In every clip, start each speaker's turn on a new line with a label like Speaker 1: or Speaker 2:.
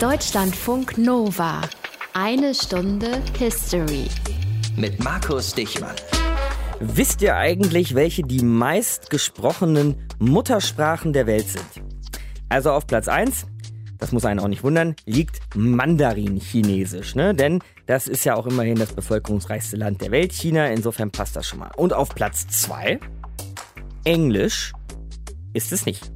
Speaker 1: Deutschlandfunk Nova. Eine Stunde History.
Speaker 2: Mit Markus Dichmann.
Speaker 3: Wisst ihr eigentlich, welche die meistgesprochenen Muttersprachen der Welt sind? Also auf Platz 1, das muss einen auch nicht wundern, liegt Mandarin-Chinesisch. Ne? Denn das ist ja auch immerhin das bevölkerungsreichste Land der Welt, China. Insofern passt das schon mal. Und auf Platz 2, Englisch ist es nicht.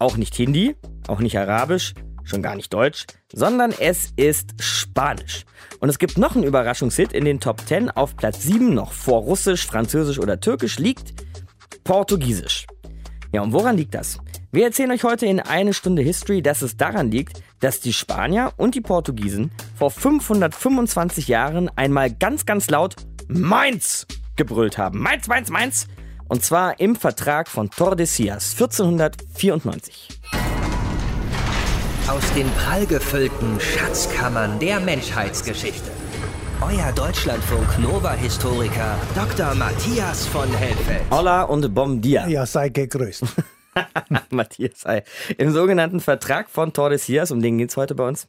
Speaker 3: Auch nicht Hindi, auch nicht Arabisch, schon gar nicht Deutsch, sondern es ist Spanisch. Und es gibt noch einen Überraschungshit in den Top 10 auf Platz 7 noch vor Russisch, Französisch oder Türkisch liegt Portugiesisch. Ja, und woran liegt das? Wir erzählen euch heute in eine Stunde History, dass es daran liegt, dass die Spanier und die Portugiesen vor 525 Jahren einmal ganz, ganz laut Mainz gebrüllt haben. Mainz, Mainz, Mainz. Und zwar im Vertrag von Tordesillas 1494
Speaker 2: aus den prallgefüllten Schatzkammern der Menschheitsgeschichte. Euer Deutschlandfunk Nova-Historiker Dr. Matthias von Helfeld.
Speaker 3: Hola und bom dia.
Speaker 4: Ja, sei gegrüßt.
Speaker 3: Matthias sei. Im sogenannten Vertrag von Tordesillas, um den geht es heute bei uns,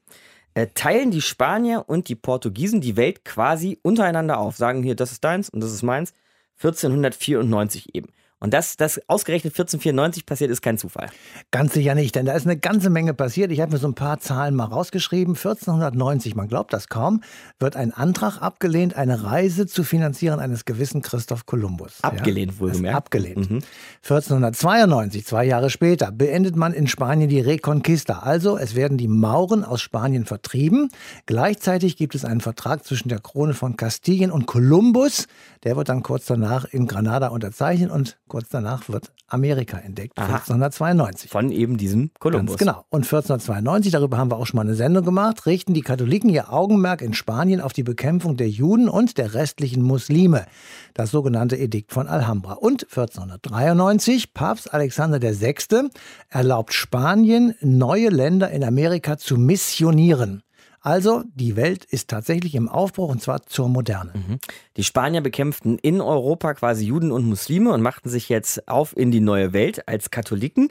Speaker 3: äh, teilen die Spanier und die Portugiesen die Welt quasi untereinander auf. Sagen hier, das ist deins und das ist meins. 1494 eben. Und dass das ausgerechnet 1494 passiert, ist kein Zufall.
Speaker 4: Ganz sicher nicht, denn da ist eine ganze Menge passiert. Ich habe mir so ein paar Zahlen mal rausgeschrieben. 1490, man glaubt das kaum, wird ein Antrag abgelehnt, eine Reise zu finanzieren eines gewissen Christoph Kolumbus.
Speaker 3: Abgelehnt,
Speaker 4: ja,
Speaker 3: wohlgemerkt.
Speaker 4: Abgelehnt. Mhm. 1492, zwei Jahre später, beendet man in Spanien die Reconquista. Also es werden die Mauren aus Spanien vertrieben. Gleichzeitig gibt es einen Vertrag zwischen der Krone von Kastilien und Kolumbus. Der wird dann kurz danach in Granada unterzeichnet und Kurz danach wird Amerika entdeckt, Aha. 1492.
Speaker 3: Von eben diesem Kolumbus.
Speaker 4: Ganz genau. Und 1492, darüber haben wir auch schon mal eine Sendung gemacht, richten die Katholiken ihr Augenmerk in Spanien auf die Bekämpfung der Juden und der restlichen Muslime. Das sogenannte Edikt von Alhambra. Und 1493, Papst Alexander VI. erlaubt Spanien, neue Länder in Amerika zu missionieren. Also die Welt ist tatsächlich im Aufbruch und zwar zur Moderne. Mhm.
Speaker 3: Die Spanier bekämpften in Europa quasi Juden und Muslime und machten sich jetzt auf in die neue Welt als Katholiken.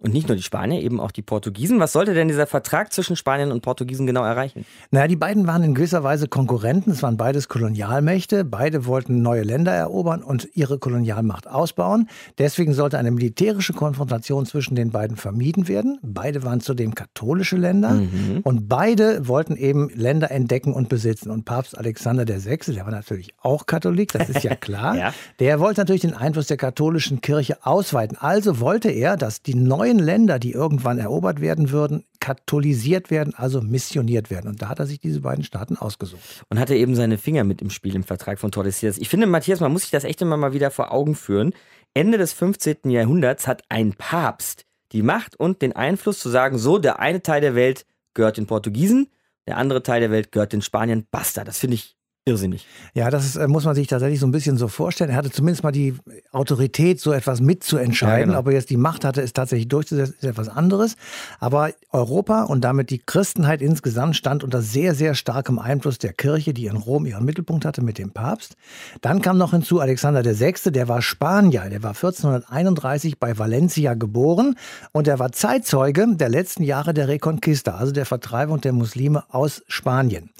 Speaker 3: Und nicht nur die Spanier, eben auch die Portugiesen. Was sollte denn dieser Vertrag zwischen Spanien und Portugiesen genau erreichen?
Speaker 4: Naja, die beiden waren in gewisser Weise Konkurrenten. Es waren beides Kolonialmächte. Beide wollten neue Länder erobern und ihre Kolonialmacht ausbauen. Deswegen sollte eine militärische Konfrontation zwischen den beiden vermieden werden. Beide waren zudem katholische Länder. Mhm. Und beide wollten eben Länder entdecken und besitzen. Und Papst Alexander VI., der war natürlich auch Katholik, das ist ja klar. ja. Der wollte natürlich den Einfluss der katholischen Kirche ausweiten. Also wollte er, dass die neue neuen Länder, die irgendwann erobert werden würden, katholisiert werden, also missioniert werden. Und da hat er sich diese beiden Staaten ausgesucht.
Speaker 3: Und hatte eben seine Finger mit im Spiel im Vertrag von Tordesillas. Ich finde, Matthias, man muss sich das echt immer mal wieder vor Augen führen. Ende des 15. Jahrhunderts hat ein Papst die Macht und den Einfluss zu sagen, so, der eine Teil der Welt gehört den Portugiesen, der andere Teil der Welt gehört den Spaniern. Basta. Das finde ich Irrsinnig.
Speaker 4: Ja, das ist, äh, muss man sich tatsächlich so ein bisschen so vorstellen. Er hatte zumindest mal die Autorität, so etwas mitzuentscheiden. Ja, genau. Ob er jetzt die Macht hatte, ist tatsächlich durchzusetzen, ist etwas anderes. Aber Europa und damit die Christenheit insgesamt stand unter sehr, sehr starkem Einfluss der Kirche, die in Rom ihren Mittelpunkt hatte mit dem Papst. Dann kam noch hinzu Alexander VI., der war Spanier. Der war 1431 bei Valencia geboren und er war Zeitzeuge der letzten Jahre der Reconquista, also der Vertreibung der Muslime aus Spanien.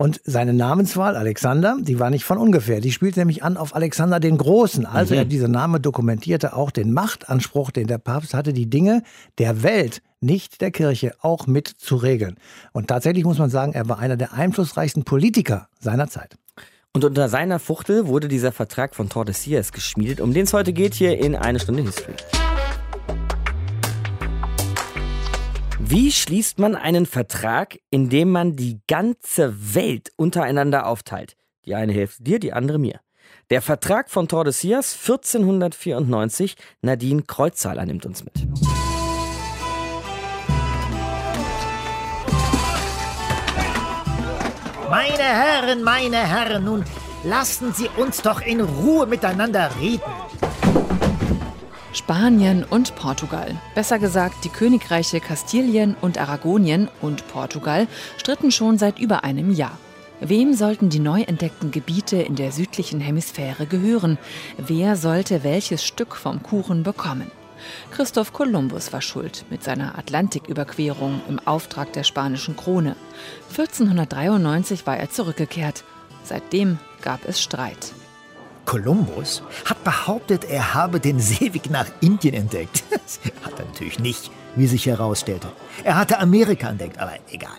Speaker 4: Und seine Namenswahl, Alexander die war nicht von ungefähr. Die spielt nämlich an auf Alexander den Großen. Also mhm. dieser Name dokumentierte auch den Machtanspruch, den der Papst hatte, die Dinge der Welt nicht der Kirche auch mit zu regeln. Und tatsächlich muss man sagen, er war einer der einflussreichsten Politiker seiner Zeit.
Speaker 3: Und unter seiner Fuchtel wurde dieser Vertrag von Tordesillas geschmiedet, um den es heute geht hier in eine Stunde History. Wie schließt man einen Vertrag, in dem man die ganze Welt untereinander aufteilt? Die eine Hälfte dir, die andere mir. Der Vertrag von Tordesillas 1494, Nadine Kreuzzahler nimmt uns mit.
Speaker 5: Meine Herren, meine Herren, nun lassen Sie uns doch in Ruhe miteinander reden.
Speaker 1: Spanien und Portugal, besser gesagt die Königreiche Kastilien und Aragonien und Portugal, stritten schon seit über einem Jahr. Wem sollten die neu entdeckten Gebiete in der südlichen Hemisphäre gehören? Wer sollte welches Stück vom Kuchen bekommen? Christoph Kolumbus war schuld mit seiner Atlantiküberquerung im Auftrag der spanischen Krone. 1493 war er zurückgekehrt. Seitdem gab es Streit.
Speaker 5: Kolumbus hat behauptet, er habe den Seeweg nach Indien entdeckt. Das hat er natürlich nicht, wie sich herausstellte. Er hatte Amerika entdeckt, aber egal.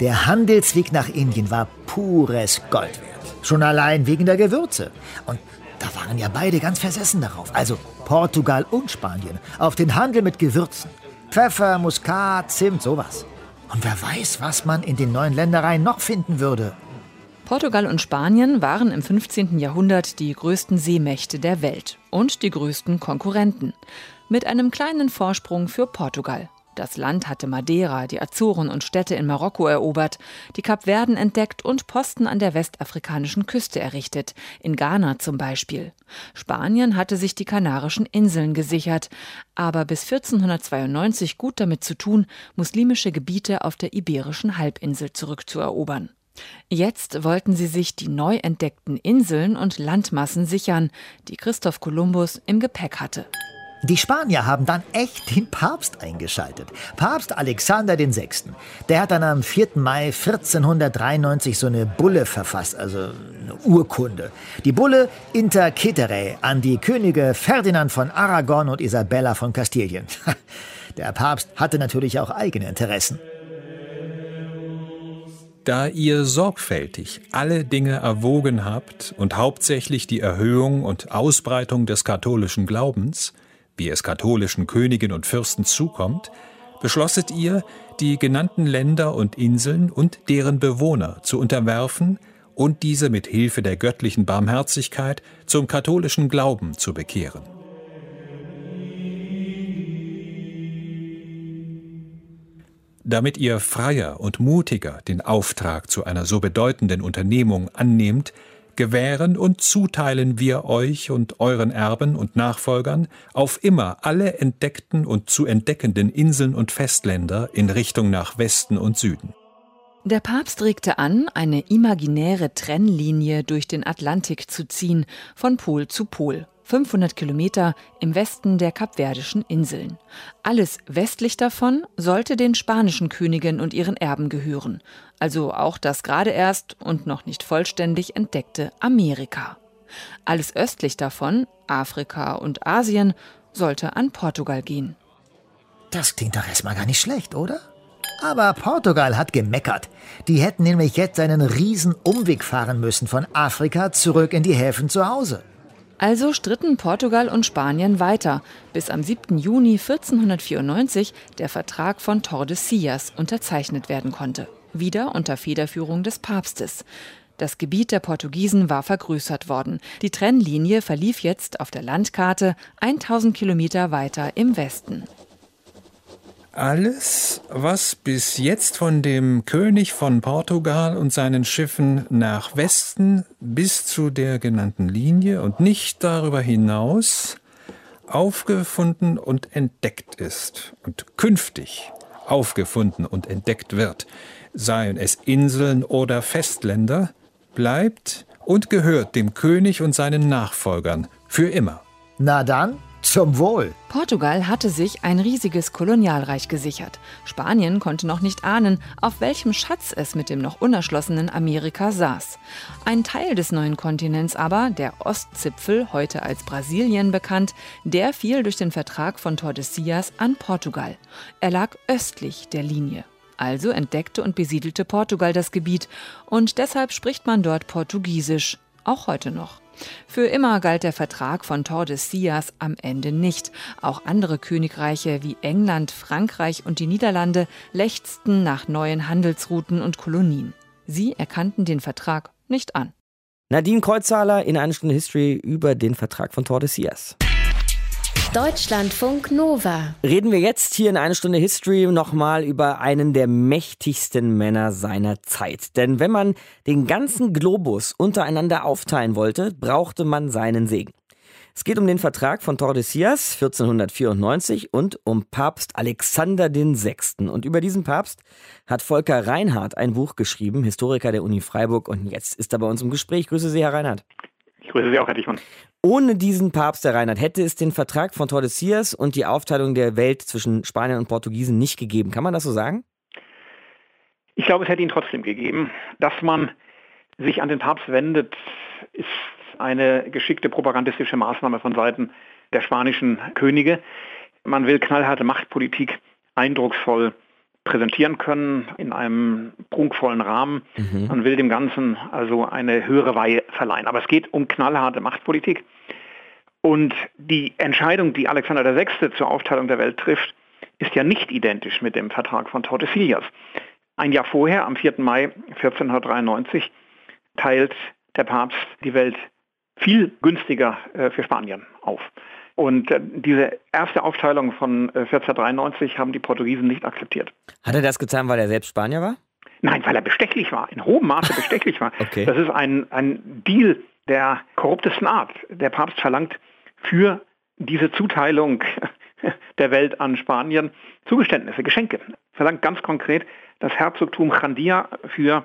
Speaker 5: Der Handelsweg nach Indien war pures Gold wert. Schon allein wegen der Gewürze. Und da waren ja beide ganz versessen darauf. Also Portugal und Spanien. Auf den Handel mit Gewürzen. Pfeffer, Muskat, Zimt, sowas. Und wer weiß, was man in den neuen Ländereien noch finden würde.
Speaker 1: Portugal und Spanien waren im 15. Jahrhundert die größten Seemächte der Welt und die größten Konkurrenten. Mit einem kleinen Vorsprung für Portugal. Das Land hatte Madeira, die Azoren und Städte in Marokko erobert, die Kapverden entdeckt und Posten an der westafrikanischen Küste errichtet, in Ghana zum Beispiel. Spanien hatte sich die Kanarischen Inseln gesichert, aber bis 1492 gut damit zu tun, muslimische Gebiete auf der iberischen Halbinsel zurückzuerobern. Jetzt wollten sie sich die neu entdeckten Inseln und Landmassen sichern, die Christoph Kolumbus im Gepäck hatte.
Speaker 5: Die Spanier haben dann echt den Papst eingeschaltet. Papst Alexander VI. Der hat dann am 4. Mai 1493 so eine Bulle verfasst, also eine Urkunde. Die Bulle Inter Cetere an die Könige Ferdinand von Aragon und Isabella von Kastilien. Der Papst hatte natürlich auch eigene Interessen.
Speaker 6: Da ihr sorgfältig alle Dinge erwogen habt und hauptsächlich die Erhöhung und Ausbreitung des katholischen Glaubens, wie es katholischen Königen und Fürsten zukommt, beschlosset ihr, die genannten Länder und Inseln und deren Bewohner zu unterwerfen und diese mit Hilfe der göttlichen Barmherzigkeit zum katholischen Glauben zu bekehren. Damit ihr freier und mutiger den Auftrag zu einer so bedeutenden Unternehmung annehmt, gewähren und zuteilen wir euch und euren Erben und Nachfolgern auf immer alle entdeckten und zu entdeckenden Inseln und Festländer in Richtung nach Westen und Süden.
Speaker 1: Der Papst regte an, eine imaginäre Trennlinie durch den Atlantik zu ziehen, von Pol zu Pol. 500 Kilometer im Westen der Kapverdischen Inseln. Alles westlich davon sollte den spanischen Königen und ihren Erben gehören, also auch das gerade erst und noch nicht vollständig entdeckte Amerika. Alles östlich davon, Afrika und Asien, sollte an Portugal gehen.
Speaker 5: Das klingt doch erstmal gar nicht schlecht, oder? Aber Portugal hat gemeckert. Die hätten nämlich jetzt einen riesen Umweg fahren müssen von Afrika zurück in die Häfen zu Hause.
Speaker 1: Also stritten Portugal und Spanien weiter, bis am 7. Juni 1494 der Vertrag von Tordesillas unterzeichnet werden konnte, wieder unter Federführung des Papstes. Das Gebiet der Portugiesen war vergrößert worden. Die Trennlinie verlief jetzt auf der Landkarte 1000 Kilometer weiter im Westen.
Speaker 6: Alles, was bis jetzt von dem König von Portugal und seinen Schiffen nach Westen bis zu der genannten Linie und nicht darüber hinaus aufgefunden und entdeckt ist und künftig aufgefunden und entdeckt wird, seien es Inseln oder Festländer, bleibt und gehört dem König und seinen Nachfolgern für immer.
Speaker 5: Na dann, zum Wohl.
Speaker 1: Portugal hatte sich ein riesiges Kolonialreich gesichert. Spanien konnte noch nicht ahnen, auf welchem Schatz es mit dem noch unerschlossenen Amerika saß. Ein Teil des neuen Kontinents aber, der Ostzipfel, heute als Brasilien bekannt, der fiel durch den Vertrag von Tordesillas an Portugal. Er lag östlich der Linie. Also entdeckte und besiedelte Portugal das Gebiet und deshalb spricht man dort Portugiesisch, auch heute noch. Für immer galt der Vertrag von Tordesillas am Ende nicht. Auch andere Königreiche wie England, Frankreich und die Niederlande lechzten nach neuen Handelsrouten und Kolonien. Sie erkannten den Vertrag nicht an.
Speaker 3: Nadine Kreuzhaler in einer Stunde History über den Vertrag von Tordesillas.
Speaker 7: Deutschlandfunk Nova.
Speaker 3: Reden wir jetzt hier in einer Stunde History nochmal über einen der mächtigsten Männer seiner Zeit. Denn wenn man den ganzen Globus untereinander aufteilen wollte, brauchte man seinen Segen. Es geht um den Vertrag von Tordesillas 1494 und um Papst Alexander VI. Und über diesen Papst hat Volker Reinhardt ein Buch geschrieben, Historiker der Uni Freiburg. Und jetzt ist er bei uns im Gespräch. Grüße Sie, Herr Reinhardt.
Speaker 7: Grüße Sie auch, Herr Dichmann.
Speaker 3: Ohne diesen Papst, der Reinhard, hätte es den Vertrag von Tordesillas und die Aufteilung der Welt zwischen Spaniern und Portugiesen nicht gegeben. Kann man das so sagen?
Speaker 7: Ich glaube, es hätte ihn trotzdem gegeben. Dass man sich an den Papst wendet, ist eine geschickte propagandistische Maßnahme von Seiten der spanischen Könige. Man will knallharte Machtpolitik eindrucksvoll präsentieren können in einem prunkvollen Rahmen. Mhm. Man will dem Ganzen also eine höhere Weihe verleihen. Aber es geht um knallharte Machtpolitik. Und die Entscheidung, die Alexander VI. zur Aufteilung der Welt trifft, ist ja nicht identisch mit dem Vertrag von Tordesillas. Ein Jahr vorher, am 4. Mai 1493, teilt der Papst die Welt viel günstiger äh, für Spanien auf. Und äh, diese erste Aufteilung von 1493 äh, haben die Portugiesen nicht akzeptiert.
Speaker 3: Hat er das getan, weil er selbst Spanier war?
Speaker 7: Nein, weil er bestechlich war, in hohem Maße bestechlich war.
Speaker 3: okay.
Speaker 7: Das ist ein, ein Deal der korruptesten Art. Der Papst verlangt für diese Zuteilung der Welt an Spanien Zugeständnisse, Geschenke. Verlangt ganz konkret das Herzogtum Chandia für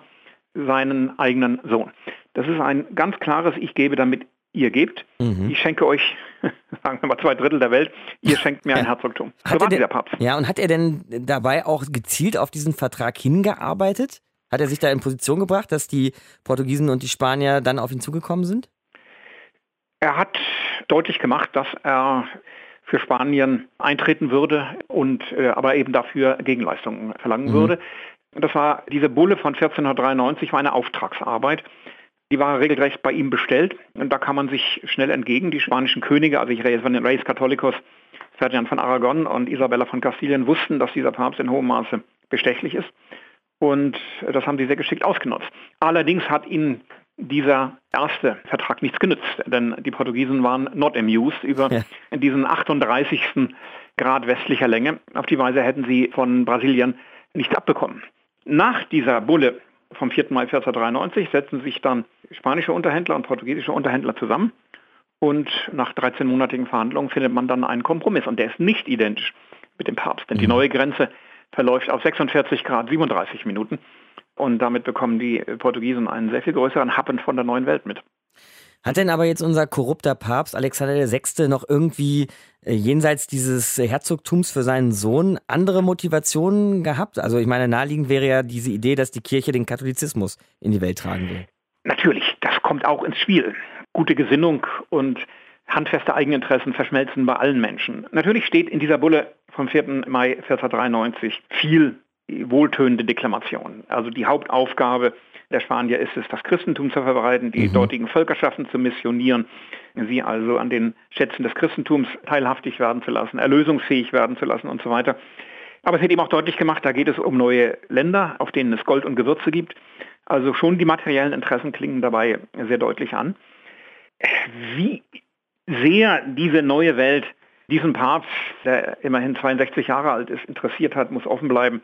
Speaker 7: seinen eigenen Sohn. Das ist ein ganz klares, ich gebe damit ihr gebt. Mhm. Ich schenke euch, sagen wir mal, zwei Drittel der Welt. Ihr schenkt mir ein Herzogtum.
Speaker 3: So war der Papst. Ja, und hat er denn dabei auch gezielt auf diesen Vertrag hingearbeitet? Hat er sich da in Position gebracht, dass die Portugiesen und die Spanier dann auf ihn zugekommen sind?
Speaker 7: Er hat deutlich gemacht, dass er für Spanien eintreten würde und äh, aber eben dafür Gegenleistungen verlangen mhm. würde. Das war diese Bulle von 1493 war eine Auftragsarbeit. Die war regelrecht bei ihm bestellt und da kam man sich schnell entgegen. Die spanischen Könige, also ich rede von den Reyes Catholicos, Ferdinand von Aragon und Isabella von Kastilien, wussten, dass dieser Papst in hohem Maße bestechlich ist. Und das haben sie sehr geschickt ausgenutzt. Allerdings hat ihnen dieser erste Vertrag nichts genützt, denn die Portugiesen waren not amused über ja. diesen 38. Grad westlicher Länge. Auf die Weise hätten sie von Brasilien nichts abbekommen. Nach dieser Bulle vom 4. Mai 1493 setzen sich dann spanische Unterhändler und portugiesische Unterhändler zusammen und nach 13-monatigen Verhandlungen findet man dann einen Kompromiss und der ist nicht identisch mit dem Papst, denn die mhm. neue Grenze verläuft auf 46 Grad 37 Minuten und damit bekommen die Portugiesen einen sehr viel größeren Happen von der neuen Welt mit.
Speaker 3: Hat denn aber jetzt unser korrupter Papst Alexander VI. noch irgendwie äh, jenseits dieses Herzogtums für seinen Sohn andere Motivationen gehabt? Also ich meine, naheliegend wäre ja diese Idee, dass die Kirche den Katholizismus in die Welt tragen will.
Speaker 7: Natürlich, das kommt auch ins Spiel. Gute Gesinnung und handfeste Eigeninteressen verschmelzen bei allen Menschen. Natürlich steht in dieser Bulle vom 4. Mai 1493 viel wohltönende Deklamation. Also die Hauptaufgabe der Spanier ist es, das Christentum zu verbreiten, die mhm. dortigen Völkerschaften zu missionieren, sie also an den Schätzen des Christentums teilhaftig werden zu lassen, erlösungsfähig werden zu lassen und so weiter. Aber es wird eben auch deutlich gemacht, da geht es um neue Länder, auf denen es Gold und Gewürze gibt. Also schon die materiellen Interessen klingen dabei sehr deutlich an. Wie sehr diese neue Welt diesen Papst, der immerhin 62 Jahre alt ist, interessiert hat, muss offen bleiben.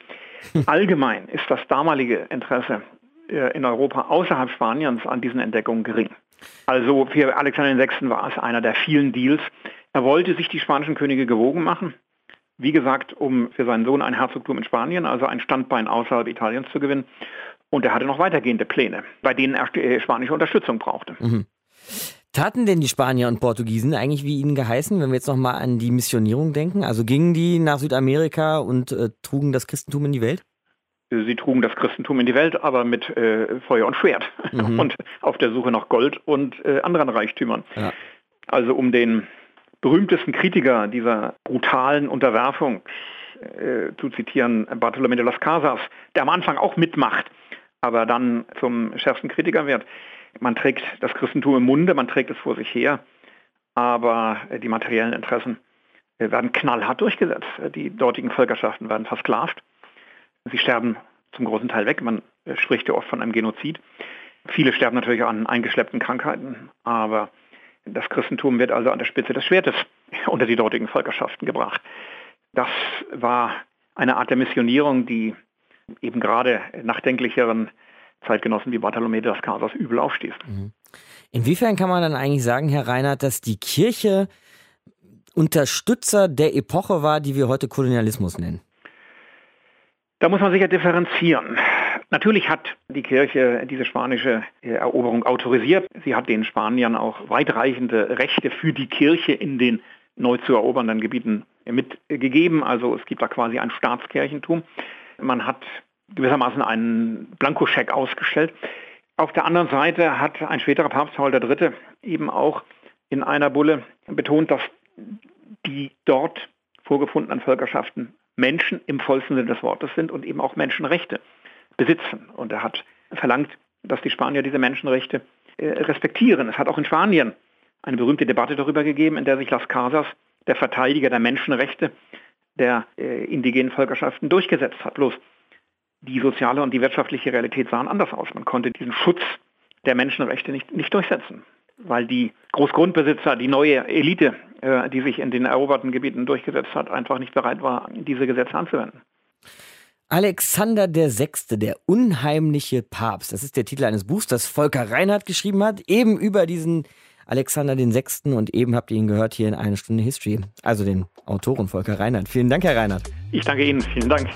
Speaker 7: Allgemein ist das damalige Interesse in Europa außerhalb Spaniens an diesen Entdeckungen gering. Also für Alexander VI. war es einer der vielen Deals. Er wollte sich die spanischen Könige gewogen machen. Wie gesagt, um für seinen Sohn ein Herzogtum in Spanien, also ein Standbein außerhalb Italiens zu gewinnen. Und er hatte noch weitergehende Pläne, bei denen er äh, spanische Unterstützung brauchte. Mhm.
Speaker 3: Taten denn die Spanier und Portugiesen eigentlich wie ihnen geheißen, wenn wir jetzt nochmal an die Missionierung denken? Also gingen die nach Südamerika und äh, trugen das Christentum in die Welt?
Speaker 7: Sie trugen das Christentum in die Welt, aber mit äh, Feuer und Schwert mhm. und auf der Suche nach Gold und äh, anderen Reichtümern. Ja. Also um den berühmtesten Kritiker dieser brutalen Unterwerfung äh, zu zitieren, Bartolomé de las Casas, der am Anfang auch mitmacht, aber dann zum schärfsten Kritiker wird. Man trägt das Christentum im Munde, man trägt es vor sich her, aber äh, die materiellen Interessen äh, werden knallhart durchgesetzt. Die dortigen Völkerschaften werden versklavt Sie sterben zum großen Teil weg. Man äh, spricht ja oft von einem Genozid. Viele sterben natürlich an eingeschleppten Krankheiten, aber das Christentum wird also an der Spitze des Schwertes unter die dortigen Völkerschaften gebracht. Das war eine Art der Missionierung, die eben gerade nachdenklicheren Zeitgenossen wie Bartolomé de las Casas übel aufstieß. Mhm.
Speaker 3: Inwiefern kann man dann eigentlich sagen, Herr Reinhardt, dass die Kirche Unterstützer der Epoche war, die wir heute Kolonialismus nennen?
Speaker 7: Da muss man sicher differenzieren. Natürlich hat die Kirche diese spanische äh, Eroberung autorisiert. Sie hat den Spaniern auch weitreichende Rechte für die Kirche in den neu zu erobernden Gebieten mitgegeben. Also es gibt da quasi ein Staatskirchentum. Man hat gewissermaßen einen Blankoscheck ausgestellt. Auf der anderen Seite hat ein späterer Papst Paul III. eben auch in einer Bulle betont, dass die dort vorgefundenen Völkerschaften Menschen im vollsten Sinne des Wortes sind und eben auch Menschenrechte besitzen. Und er hat verlangt, dass die Spanier diese Menschenrechte äh, respektieren. Es hat auch in Spanien eine berühmte Debatte darüber gegeben, in der sich Las Casas, der Verteidiger der Menschenrechte der äh, indigenen Völkerschaften, durchgesetzt hat. Bloß die soziale und die wirtschaftliche Realität sahen anders aus. Man konnte diesen Schutz der Menschenrechte nicht, nicht durchsetzen, weil die Großgrundbesitzer, die neue Elite, äh, die sich in den eroberten Gebieten durchgesetzt hat, einfach nicht bereit war, diese Gesetze anzuwenden.
Speaker 3: Alexander VI., der unheimliche Papst. Das ist der Titel eines Buchs, das Volker Reinhardt geschrieben hat, eben über diesen Alexander VI. Und eben habt ihr ihn gehört hier in einer Stunde History. Also den Autoren Volker Reinhardt. Vielen Dank, Herr Reinhardt.
Speaker 7: Ich danke Ihnen. Vielen Dank.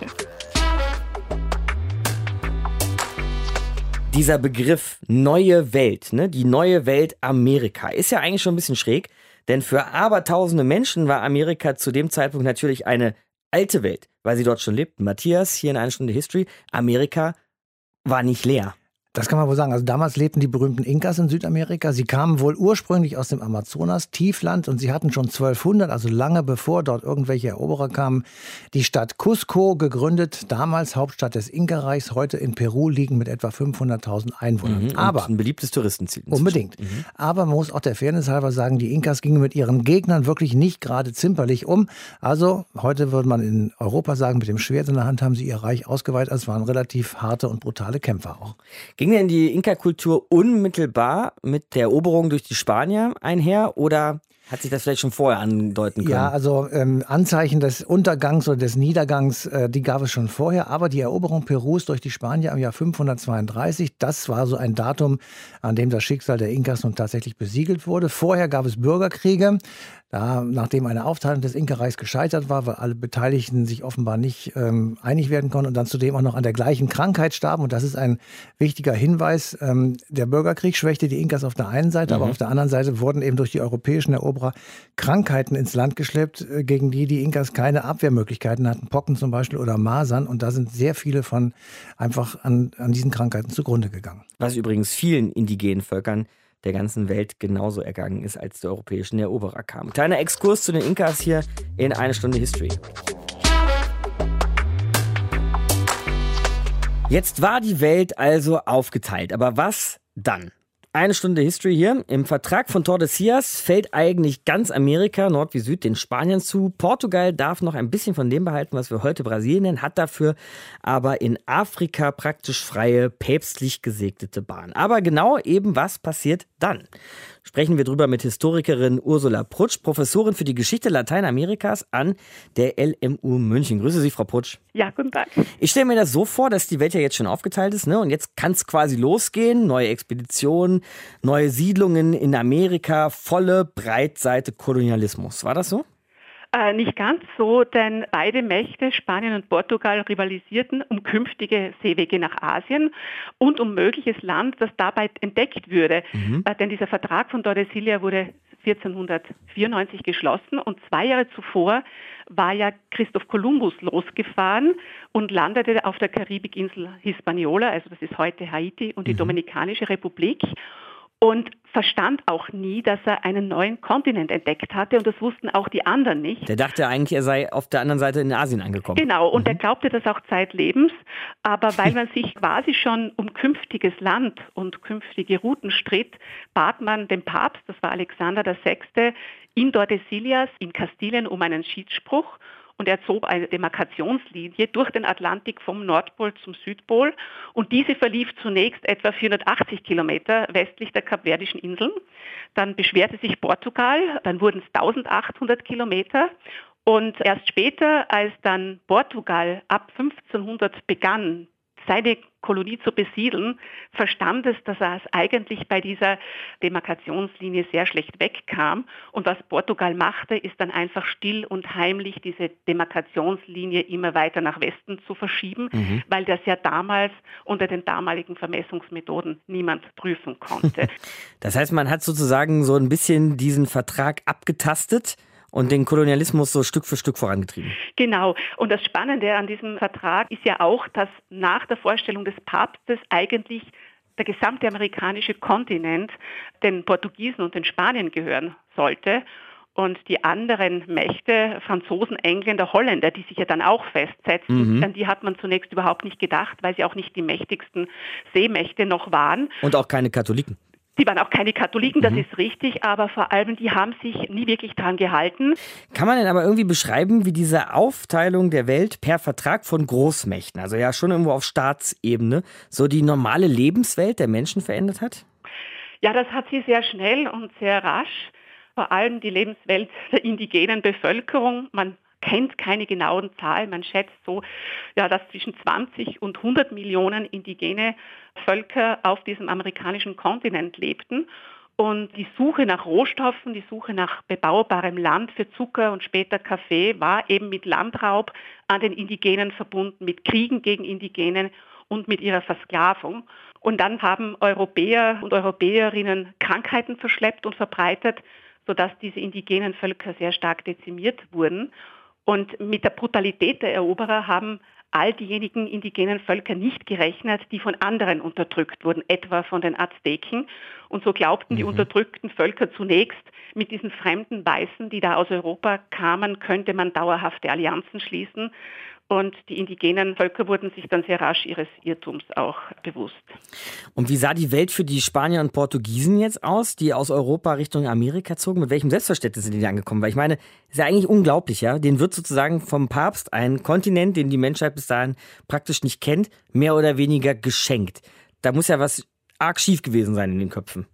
Speaker 3: Dieser Begriff neue Welt, ne, die neue Welt Amerika, ist ja eigentlich schon ein bisschen schräg, denn für abertausende Menschen war Amerika zu dem Zeitpunkt natürlich eine alte Welt, weil sie dort schon lebten. Matthias, hier in einer Stunde History, Amerika war nicht leer.
Speaker 4: Das kann man wohl sagen. Also damals lebten die berühmten Inkas in Südamerika. Sie kamen wohl ursprünglich aus dem Amazonas, Tiefland, und sie hatten schon 1200, also lange bevor dort irgendwelche Eroberer kamen, die Stadt Cusco gegründet, damals Hauptstadt des Inka-Reichs, heute in Peru liegen mit etwa 500.000 Einwohnern.
Speaker 3: Mhm, Aber ein beliebtes Touristenziel.
Speaker 4: Unbedingt. Mhm. Aber man muss auch der Fairness halber sagen, die Inkas gingen mit ihren Gegnern wirklich nicht gerade zimperlich um. Also heute würde man in Europa sagen, mit dem Schwert in der Hand haben sie ihr Reich ausgeweitet. Also es waren relativ harte und brutale Kämpfer auch.
Speaker 3: Ging denn die Inka-Kultur unmittelbar mit der Eroberung durch die Spanier einher oder hat sich das vielleicht schon vorher andeuten können?
Speaker 4: Ja, also ähm, Anzeichen des Untergangs oder des Niedergangs, äh, die gab es schon vorher. Aber die Eroberung Perus durch die Spanier im Jahr 532, das war so ein Datum, an dem das Schicksal der Inkas nun tatsächlich besiegelt wurde. Vorher gab es Bürgerkriege. Da, nachdem eine Aufteilung des Inka-Reichs gescheitert war, weil alle Beteiligten sich offenbar nicht ähm, einig werden konnten und dann zudem auch noch an der gleichen Krankheit starben. Und das ist ein wichtiger Hinweis. Ähm, der Bürgerkrieg schwächte die Inkas auf der einen Seite, mhm. aber auf der anderen Seite wurden eben durch die europäischen Eroberer Krankheiten ins Land geschleppt, äh, gegen die die Inkas keine Abwehrmöglichkeiten hatten. Pocken zum Beispiel oder Masern. Und da sind sehr viele von einfach an, an diesen Krankheiten zugrunde gegangen.
Speaker 3: Was übrigens vielen indigenen Völkern der ganzen Welt genauso ergangen ist, als die europäischen Eroberer kamen. Kleiner Exkurs zu den Inkas hier in eine Stunde History. Jetzt war die Welt also aufgeteilt, aber was dann? Eine Stunde History hier. Im Vertrag von Tordesillas fällt eigentlich ganz Amerika, Nord wie Süd, den Spaniern zu. Portugal darf noch ein bisschen von dem behalten, was wir heute Brasilien nennen, hat dafür aber in Afrika praktisch freie, päpstlich gesegnete Bahn. Aber genau eben was passiert dann? sprechen wir drüber mit Historikerin Ursula Prutsch, Professorin für die Geschichte Lateinamerikas an der LMU München. Grüße Sie, Frau Prutsch.
Speaker 8: Ja, guten Tag.
Speaker 3: Ich stelle mir das so vor, dass die Welt ja jetzt schon aufgeteilt ist, ne? Und jetzt kann es quasi losgehen. Neue Expeditionen, neue Siedlungen in Amerika, volle Breitseite Kolonialismus. War das so?
Speaker 8: Äh, nicht ganz so, denn beide Mächte, Spanien und Portugal, rivalisierten um künftige Seewege nach Asien und um mögliches Land, das dabei entdeckt würde. Mhm. Äh, denn dieser Vertrag von Tordesillas wurde 1494 geschlossen und zwei Jahre zuvor war ja Christoph Kolumbus losgefahren und landete auf der Karibikinsel Hispaniola, also das ist heute Haiti und die mhm. Dominikanische Republik und verstand auch nie, dass er einen neuen Kontinent entdeckt hatte und das wussten auch die anderen nicht.
Speaker 3: Der dachte eigentlich, er sei auf der anderen Seite in Asien angekommen.
Speaker 8: Genau, und mhm. er glaubte das auch zeitlebens, aber weil man sich quasi schon um künftiges Land und künftige Routen stritt, bat man den Papst, das war Alexander VI., in Tordesillas in Kastilien um einen Schiedsspruch und er zog eine Demarkationslinie durch den Atlantik vom Nordpol zum Südpol. Und diese verlief zunächst etwa 480 Kilometer westlich der Kapverdischen Inseln. Dann beschwerte sich Portugal, dann wurden es 1800 Kilometer. Und erst später, als dann Portugal ab 1500 begann, seine Kolonie zu besiedeln, verstand es, dass er es eigentlich bei dieser Demarkationslinie sehr schlecht wegkam. Und was Portugal machte, ist dann einfach still und heimlich diese Demarkationslinie immer weiter nach Westen zu verschieben, mhm. weil das ja damals unter den damaligen Vermessungsmethoden niemand prüfen konnte.
Speaker 3: Das heißt, man hat sozusagen so ein bisschen diesen Vertrag abgetastet und den Kolonialismus so Stück für Stück vorangetrieben.
Speaker 8: Genau. Und das Spannende an diesem Vertrag ist ja auch, dass nach der Vorstellung des Papstes eigentlich der gesamte amerikanische Kontinent den Portugiesen und den Spaniern gehören sollte. Und die anderen Mächte, Franzosen, Engländer, Holländer, die sich ja dann auch festsetzen, mhm. an die hat man zunächst überhaupt nicht gedacht, weil sie auch nicht die mächtigsten Seemächte noch waren.
Speaker 3: Und auch keine Katholiken.
Speaker 8: Sie waren auch keine Katholiken, das mhm. ist richtig, aber vor allem, die haben sich nie wirklich daran gehalten.
Speaker 3: Kann man denn aber irgendwie beschreiben, wie diese Aufteilung der Welt per Vertrag von Großmächten, also ja schon irgendwo auf Staatsebene, so die normale Lebenswelt der Menschen verändert hat?
Speaker 8: Ja, das hat sie sehr schnell und sehr rasch. Vor allem die Lebenswelt der indigenen Bevölkerung. Man kennt keine genauen Zahlen. Man schätzt so, ja, dass zwischen 20 und 100 Millionen indigene Völker auf diesem amerikanischen Kontinent lebten. Und die Suche nach Rohstoffen, die Suche nach bebaubarem Land für Zucker und später Kaffee war eben mit Landraub an den Indigenen verbunden, mit Kriegen gegen Indigenen und mit ihrer Versklavung. Und dann haben Europäer und Europäerinnen Krankheiten verschleppt und verbreitet, sodass diese indigenen Völker sehr stark dezimiert wurden. Und mit der Brutalität der Eroberer haben all diejenigen indigenen Völker nicht gerechnet, die von anderen unterdrückt wurden, etwa von den Azteken. Und so glaubten mhm. die unterdrückten Völker zunächst, mit diesen fremden Weißen, die da aus Europa kamen, könnte man dauerhafte Allianzen schließen. Und die indigenen Völker wurden sich dann sehr rasch ihres Irrtums auch bewusst.
Speaker 3: Und wie sah die Welt für die Spanier und Portugiesen jetzt aus, die aus Europa Richtung Amerika zogen? Mit welchem Selbstverständnis sind die angekommen? Weil ich meine, ist ja eigentlich unglaublich, ja? Den wird sozusagen vom Papst ein Kontinent, den die Menschheit bis dahin praktisch nicht kennt, mehr oder weniger geschenkt. Da muss ja was arg schief gewesen sein in den Köpfen.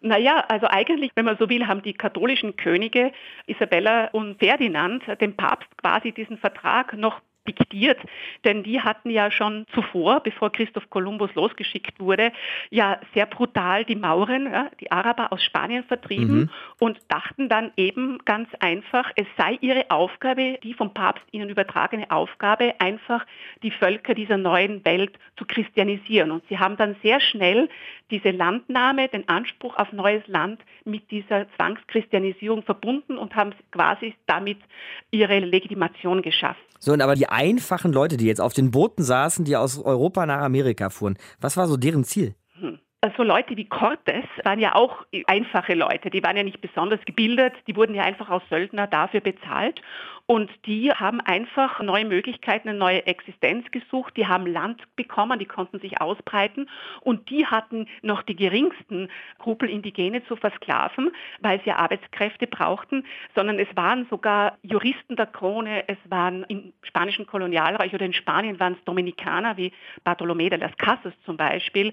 Speaker 8: Naja, also eigentlich, wenn man so will, haben die katholischen Könige Isabella und Ferdinand dem Papst quasi diesen Vertrag noch diktiert, denn die hatten ja schon zuvor, bevor Christoph Kolumbus losgeschickt wurde, ja sehr brutal die Mauren, ja, die Araber aus Spanien vertrieben mhm. und dachten dann eben ganz einfach, es sei ihre Aufgabe, die vom Papst ihnen übertragene Aufgabe, einfach die Völker dieser neuen Welt zu christianisieren. Und sie haben dann sehr schnell diese Landnahme, den Anspruch auf neues Land mit dieser Zwangschristianisierung verbunden und haben quasi damit ihre Legitimation geschafft.
Speaker 3: So, aber die einfachen Leute, die jetzt auf den Booten saßen, die aus Europa nach Amerika fuhren, was war so deren Ziel?
Speaker 8: Hm. Also Leute wie Cortes waren ja auch einfache Leute, die waren ja nicht besonders gebildet, die wurden ja einfach als Söldner dafür bezahlt und die haben einfach neue Möglichkeiten, eine neue Existenz gesucht. Die haben Land bekommen, die konnten sich ausbreiten. Und die hatten noch die geringsten Skrupel, Indigene zu versklaven, weil sie Arbeitskräfte brauchten, sondern es waren sogar Juristen der Krone, es waren im spanischen Kolonialreich oder in Spanien waren es Dominikaner wie Bartolomé de las Casas zum Beispiel,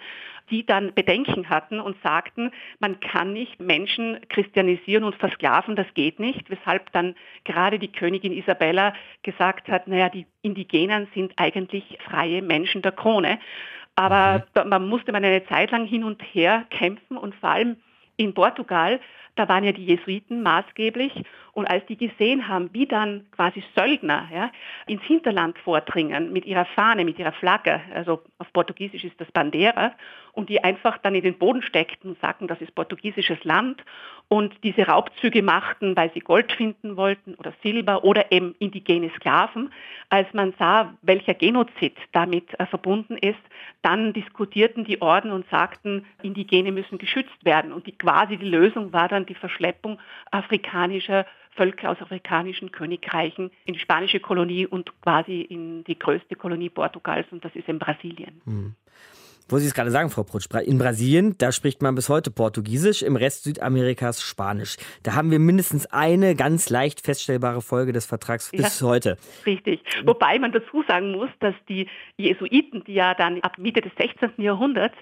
Speaker 8: die dann Bedenken hatten und sagten, man kann nicht Menschen christianisieren und versklaven, das geht nicht, weshalb dann gerade die Königin Königin Isabella gesagt hat, naja, die Indigenen sind eigentlich freie Menschen der Krone. Aber mhm. man musste man eine Zeit lang hin und her kämpfen und vor allem in Portugal, da waren ja die Jesuiten maßgeblich und als die gesehen haben, wie dann quasi Söldner ja, ins Hinterland vordringen mit ihrer Fahne, mit ihrer Flagge, also auf Portugiesisch ist das Bandera, und die einfach dann in den Boden steckten und sagten, das ist portugiesisches Land und diese Raubzüge machten, weil sie Gold finden wollten oder Silber oder eben indigene Sklaven. Als man sah, welcher Genozid damit äh, verbunden ist, dann diskutierten die Orden und sagten, Indigene müssen geschützt werden. Und die, quasi die Lösung war dann die Verschleppung afrikanischer Völker aus afrikanischen Königreichen in die spanische Kolonie und quasi in die größte Kolonie Portugals und das ist in Brasilien.
Speaker 3: Mhm. Wo Sie es gerade sagen, Frau Prutsch, in Brasilien, da spricht man bis heute Portugiesisch, im Rest Südamerikas Spanisch. Da haben wir mindestens eine ganz leicht feststellbare Folge des Vertrags bis ja, heute.
Speaker 8: Richtig. Wobei man dazu sagen muss, dass die Jesuiten, die ja dann ab Mitte des 16. Jahrhunderts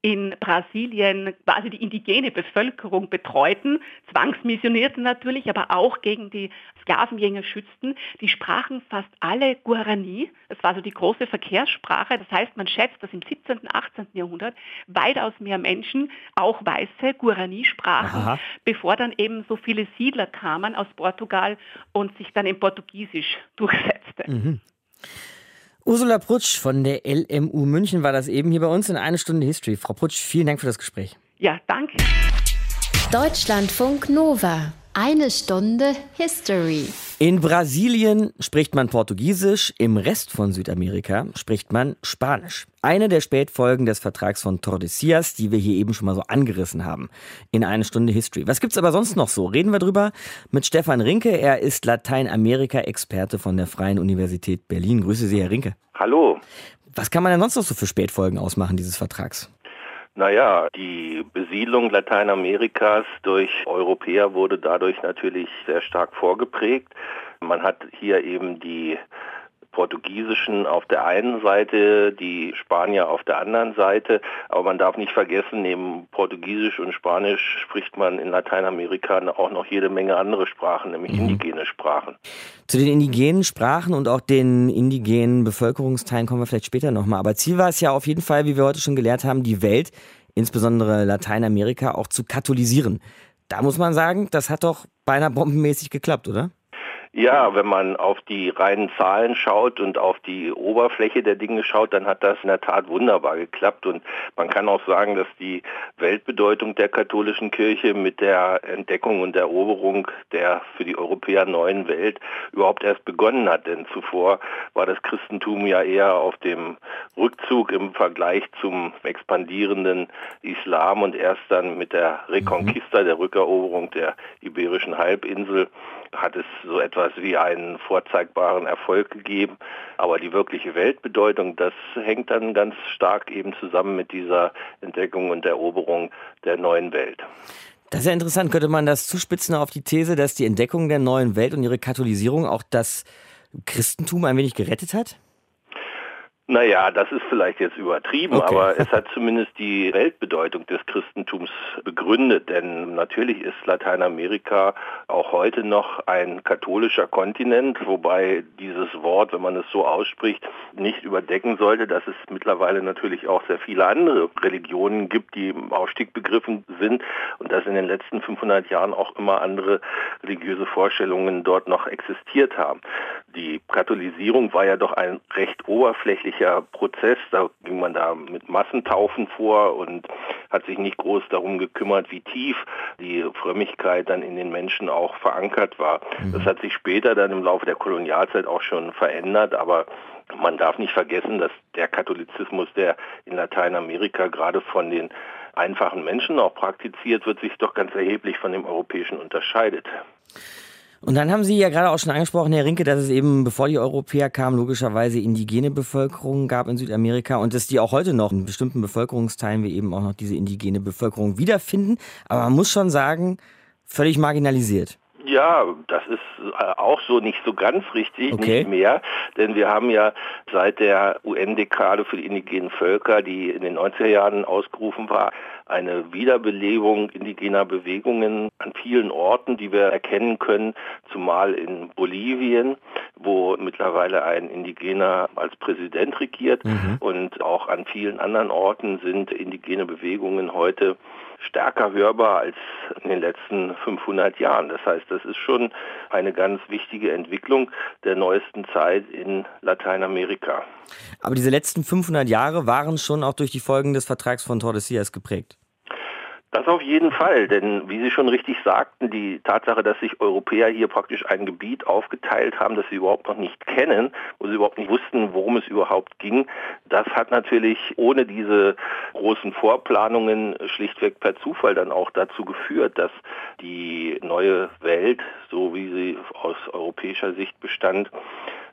Speaker 8: in Brasilien quasi die indigene Bevölkerung betreuten, zwangsmissionierten natürlich, aber auch gegen die Sklavenjäger schützten, die sprachen fast alle Guarani. Das war so die große Verkehrssprache. Das heißt, man schätzt, dass im 17., und 18. Jahrhundert weitaus mehr Menschen, auch Weiße, Guarani sprachen, Aha. bevor dann eben so viele Siedler kamen aus Portugal und sich dann in Portugiesisch durchsetzte. Mhm.
Speaker 3: Ursula Prutsch von der LMU München war das eben hier bei uns in eine Stunde History. Frau Prutsch, vielen Dank für das Gespräch.
Speaker 8: Ja, danke.
Speaker 9: Deutschlandfunk Nova. Eine Stunde History.
Speaker 3: In Brasilien spricht man Portugiesisch, im Rest von Südamerika spricht man Spanisch. Eine der Spätfolgen des Vertrags von Tordesillas, die wir hier eben schon mal so angerissen haben. In eine Stunde History. Was gibt's aber sonst noch so? Reden wir drüber mit Stefan Rinke. Er ist Lateinamerika-Experte von der Freien Universität Berlin. Grüße Sie, Herr Rinke.
Speaker 10: Hallo.
Speaker 3: Was kann man denn sonst noch so für Spätfolgen ausmachen dieses Vertrags?
Speaker 10: Naja, die Besiedlung Lateinamerikas durch Europäer wurde dadurch natürlich sehr stark vorgeprägt. Man hat hier eben die Portugiesischen auf der einen Seite, die Spanier auf der anderen Seite. Aber man darf nicht vergessen, neben Portugiesisch und Spanisch spricht man in Lateinamerika auch noch jede Menge andere Sprachen, nämlich mhm. indigene Sprachen.
Speaker 3: Zu den indigenen Sprachen und auch den indigenen Bevölkerungsteilen kommen wir vielleicht später nochmal. Aber Ziel war es ja auf jeden Fall, wie wir heute schon gelehrt haben, die Welt, insbesondere Lateinamerika, auch zu katholisieren. Da muss man sagen, das hat doch beinahe bombenmäßig geklappt, oder?
Speaker 10: Ja, wenn man auf die reinen Zahlen schaut und auf die Oberfläche der Dinge schaut, dann hat das in der Tat wunderbar geklappt. Und man kann auch sagen, dass die Weltbedeutung der katholischen Kirche mit der Entdeckung und Eroberung der für die Europäer neuen Welt überhaupt erst begonnen hat. Denn zuvor war das Christentum ja eher auf dem Rückzug im Vergleich zum expandierenden Islam und erst dann mit der Reconquista, der Rückeroberung der iberischen Halbinsel, hat es so etwas wie einen vorzeigbaren Erfolg gegeben. Aber die wirkliche Weltbedeutung, das hängt dann ganz stark eben zusammen mit dieser Entdeckung und Eroberung der neuen Welt.
Speaker 3: Das ist ja interessant. Könnte man das zuspitzen auf die These, dass die Entdeckung der neuen Welt und ihre Katholisierung auch das Christentum ein wenig gerettet hat?
Speaker 10: Naja, das ist vielleicht jetzt übertrieben, okay. aber es hat zumindest die Weltbedeutung des Christentums begründet, denn natürlich ist Lateinamerika auch heute noch ein katholischer Kontinent, wobei dieses Wort, wenn man es so ausspricht, nicht überdecken sollte, dass es mittlerweile natürlich auch sehr viele andere Religionen gibt, die im Aufstieg begriffen sind und dass in den letzten 500 Jahren auch immer andere religiöse Vorstellungen dort noch existiert haben. Die Katholisierung war ja doch ein recht oberflächlicher Prozess. Da ging man da mit Massentaufen vor und hat sich nicht groß darum gekümmert, wie tief die Frömmigkeit dann in den Menschen auch verankert war. Mhm. Das hat sich später dann im Laufe der Kolonialzeit auch schon verändert, aber man darf nicht vergessen, dass der Katholizismus, der in Lateinamerika gerade von den einfachen Menschen auch praktiziert wird, sich doch ganz erheblich von dem europäischen unterscheidet.
Speaker 3: Und dann haben Sie ja gerade auch schon angesprochen, Herr Rinke, dass es eben, bevor die Europäer kamen, logischerweise indigene Bevölkerung gab in Südamerika und dass die auch heute noch in bestimmten Bevölkerungsteilen wir eben auch noch diese indigene Bevölkerung wiederfinden. Aber man muss schon sagen, völlig marginalisiert.
Speaker 10: Ja, das ist äh, auch so nicht so ganz richtig, okay. nicht mehr, denn wir haben ja seit der UN-Dekade für die indigenen Völker, die in den 90er Jahren ausgerufen war, eine Wiederbelebung indigener Bewegungen an vielen Orten, die wir erkennen können, zumal in Bolivien, wo mittlerweile ein Indigener als Präsident regiert mhm. und auch an vielen anderen Orten sind indigene Bewegungen heute stärker hörbar als in den letzten 500 Jahren. Das heißt, das ist schon eine ganz wichtige Entwicklung der neuesten Zeit in Lateinamerika.
Speaker 3: Aber diese letzten 500 Jahre waren schon auch durch die Folgen des Vertrags von Tordesillas geprägt.
Speaker 10: Das auf jeden Fall, denn wie Sie schon richtig sagten, die Tatsache, dass sich Europäer hier praktisch ein Gebiet aufgeteilt haben, das sie überhaupt noch nicht kennen, wo sie überhaupt nicht wussten, worum es überhaupt ging, das hat natürlich ohne diese großen Vorplanungen schlichtweg per Zufall dann auch dazu geführt, dass die neue Welt, so wie sie aus europäischer Sicht bestand,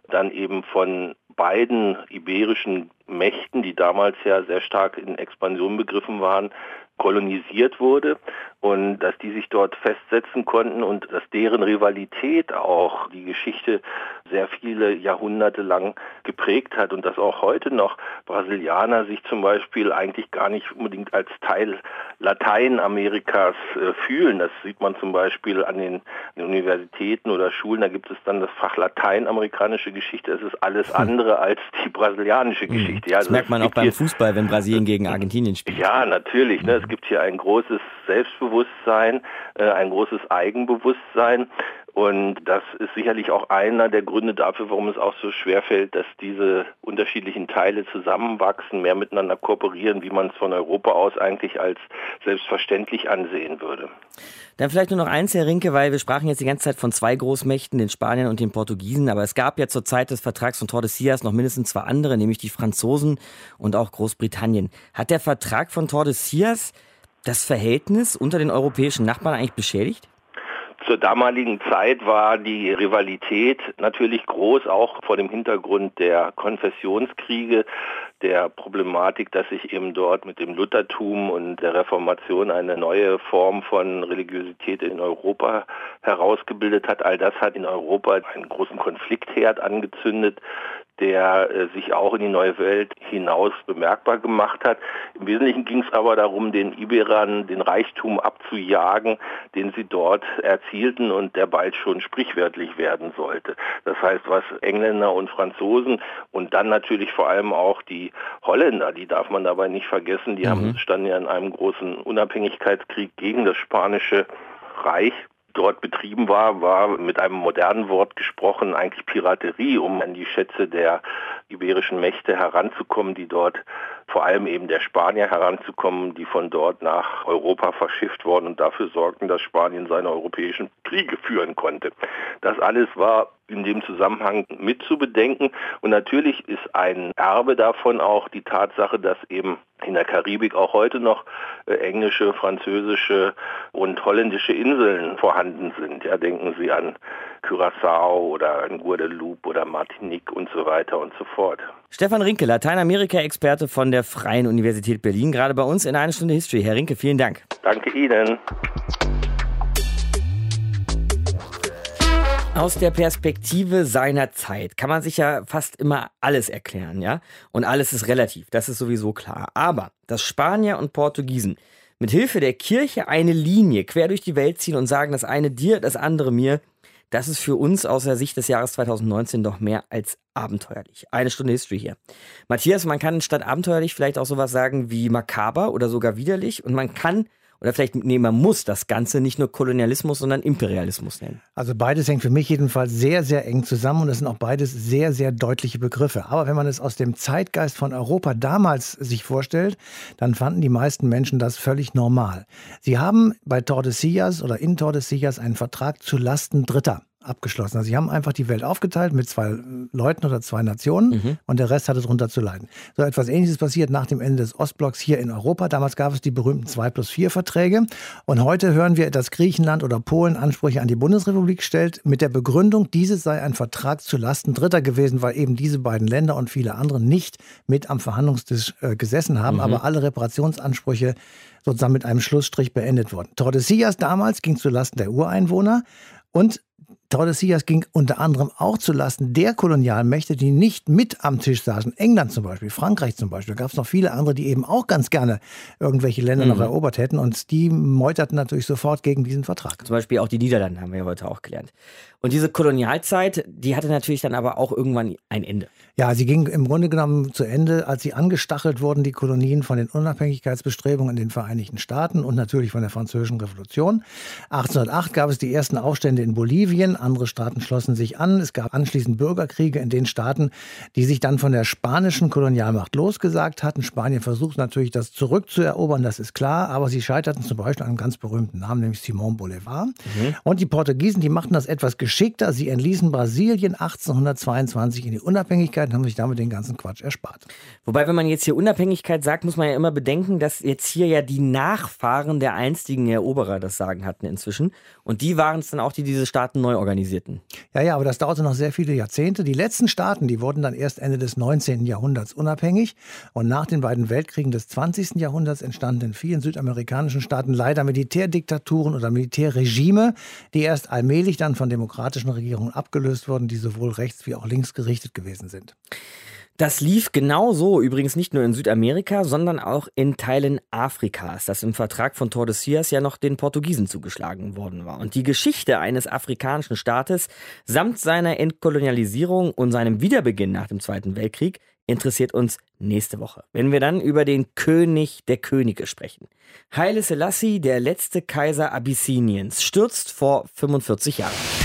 Speaker 10: dann eben von beiden iberischen Mächten, die damals ja sehr stark in Expansion begriffen waren, kolonisiert wurde und dass die sich dort festsetzen konnten und dass deren Rivalität auch die Geschichte sehr viele Jahrhunderte lang geprägt hat und dass auch heute noch Brasilianer sich zum Beispiel eigentlich gar nicht unbedingt als Teil Lateinamerikas äh, fühlen. Das sieht man zum Beispiel an den, den, Universitäten oder Schulen. Da gibt es dann das Fach Lateinamerikanische Geschichte. Es ist alles hm. andere als die brasilianische hm. Geschichte.
Speaker 3: Ja, also das merkt man auch beim Fußball, wenn Brasilien gegen Argentinien spielt.
Speaker 10: Ja, natürlich. Ne? Es gibt hier ein großes Selbstbewusstsein, äh, ein großes Eigenbewusstsein. Und das ist sicherlich auch einer der Gründe dafür, warum es auch so schwer fällt, dass diese unterschiedlichen Teile zusammenwachsen, mehr miteinander kooperieren, wie man es von Europa aus eigentlich als selbstverständlich ansehen würde.
Speaker 3: Dann vielleicht nur noch eins, Herr Rinke, weil wir sprachen jetzt die ganze Zeit von zwei Großmächten, den Spaniern und den Portugiesen, aber es gab ja zur Zeit des Vertrags von Tordesillas noch mindestens zwei andere, nämlich die Franzosen und auch Großbritannien. Hat der Vertrag von Tordesillas das Verhältnis unter den europäischen Nachbarn eigentlich beschädigt?
Speaker 10: Zur damaligen Zeit war die Rivalität natürlich groß, auch vor dem Hintergrund der Konfessionskriege, der Problematik, dass sich eben dort mit dem Luthertum und der Reformation eine neue Form von Religiosität in Europa herausgebildet hat. All das hat in Europa einen großen Konfliktherd angezündet, der äh, sich auch in die neue Welt hinaus bemerkbar gemacht hat. Im Wesentlichen ging es aber darum, den Iberern den Reichtum abzujagen, den sie dort erzielten und der bald schon sprichwörtlich werden sollte. Das heißt, was Engländer und Franzosen und dann natürlich vor allem auch die Holländer, die darf man dabei nicht vergessen, die mhm. haben, standen ja in einem großen Unabhängigkeitskrieg gegen das spanische Reich dort betrieben war, war mit einem modernen Wort gesprochen eigentlich Piraterie, um an die Schätze der iberischen Mächte heranzukommen, die dort vor allem eben der Spanier heranzukommen, die von dort nach Europa verschifft worden und dafür sorgten, dass Spanien seine europäischen Kriege führen konnte. Das alles war in dem Zusammenhang mit zu bedenken. Und natürlich ist ein Erbe davon auch die Tatsache, dass eben in der Karibik auch heute noch äh, englische, französische und holländische Inseln vorhanden sind. Ja, denken Sie an Curaçao oder an Guadeloupe oder Martinique und so weiter und so fort.
Speaker 3: Stefan Rinke, Lateinamerika-Experte von der Freien Universität Berlin, gerade bei uns in einer Stunde History. Herr Rinke, vielen Dank.
Speaker 10: Danke Ihnen.
Speaker 3: Aus der Perspektive seiner Zeit kann man sich ja fast immer alles erklären, ja? Und alles ist relativ, das ist sowieso klar. Aber dass Spanier und Portugiesen mit Hilfe der Kirche eine Linie quer durch die Welt ziehen und sagen, das eine dir, das andere mir, das ist für uns aus der Sicht des Jahres 2019 doch mehr als abenteuerlich. Eine Stunde History hier. Matthias, man kann statt abenteuerlich vielleicht auch sowas sagen wie makaber oder sogar widerlich und man kann oder vielleicht, nee, man muss das Ganze nicht nur Kolonialismus, sondern Imperialismus nennen.
Speaker 4: Also beides hängt für mich jedenfalls sehr, sehr eng zusammen und es sind auch beides sehr, sehr deutliche Begriffe. Aber wenn man es aus dem Zeitgeist von Europa damals sich vorstellt, dann fanden die meisten Menschen das völlig normal. Sie haben bei Tordesillas oder in Tordesillas einen Vertrag zu Lasten Dritter abgeschlossen. Also sie haben einfach die Welt aufgeteilt mit zwei Leuten oder zwei Nationen mhm. und der Rest hatte darunter zu leiden. So etwas Ähnliches passiert nach dem Ende des Ostblocks hier in Europa. Damals gab es die berühmten 2 plus 4 Verträge und heute hören wir, dass Griechenland oder Polen Ansprüche an die Bundesrepublik stellt mit der Begründung, dieses sei ein Vertrag zu Lasten Dritter gewesen, weil eben diese beiden Länder und viele andere nicht mit am Verhandlungstisch äh, gesessen haben, mhm. aber alle Reparationsansprüche sozusagen mit einem Schlussstrich beendet wurden. Tordesillas damals ging zu Lasten der Ureinwohner und Tordesillas ging unter anderem auch zulasten der Kolonialmächte, die nicht mit am Tisch saßen. England zum Beispiel, Frankreich zum Beispiel. Da gab es noch viele andere, die eben auch ganz gerne irgendwelche Länder mhm. noch erobert hätten. Und die meuterten natürlich sofort gegen diesen Vertrag.
Speaker 3: Zum Beispiel auch die Niederlande haben wir ja heute auch gelernt. Und diese Kolonialzeit, die hatte natürlich dann aber auch irgendwann ein Ende.
Speaker 4: Ja, sie ging im Grunde genommen zu Ende, als sie angestachelt wurden, die Kolonien von den Unabhängigkeitsbestrebungen in den Vereinigten Staaten und natürlich von der Französischen Revolution. 1808 gab es die ersten Aufstände in Bolivien, andere Staaten schlossen sich an. Es gab anschließend Bürgerkriege in den Staaten, die sich dann von der spanischen Kolonialmacht losgesagt hatten. Spanien versucht natürlich, das zurückzuerobern, das ist klar, aber sie scheiterten zum Beispiel an einem ganz berühmten Namen, nämlich Simón Bolivar. Mhm. Und die Portugiesen, die machten das etwas geschickt geschickter. Sie entließen Brasilien 1822 in die Unabhängigkeit und haben sich damit den ganzen Quatsch erspart.
Speaker 3: Wobei, wenn man jetzt hier Unabhängigkeit sagt, muss man ja immer bedenken, dass jetzt hier ja die Nachfahren der einstigen Eroberer das Sagen hatten inzwischen. Und die waren es dann auch, die diese Staaten neu organisierten.
Speaker 4: Ja, ja, aber das dauerte noch sehr viele Jahrzehnte. Die letzten Staaten, die wurden dann erst Ende des 19. Jahrhunderts unabhängig. Und nach den beiden Weltkriegen des 20. Jahrhunderts entstanden in vielen südamerikanischen Staaten leider Militärdiktaturen oder Militärregime, die erst allmählich dann von demokratischen Regierungen abgelöst wurden, die sowohl rechts wie auch links gerichtet gewesen sind.
Speaker 3: Das lief genauso übrigens nicht nur in Südamerika, sondern auch in Teilen Afrikas, das im Vertrag von Tordesillas ja noch den Portugiesen zugeschlagen worden war. Und die Geschichte eines afrikanischen Staates samt seiner Entkolonialisierung und seinem Wiederbeginn nach dem Zweiten Weltkrieg interessiert uns nächste Woche, wenn wir dann über den König der Könige sprechen. Haile Selassie, der letzte Kaiser Abyssiniens, stürzt vor 45 Jahren.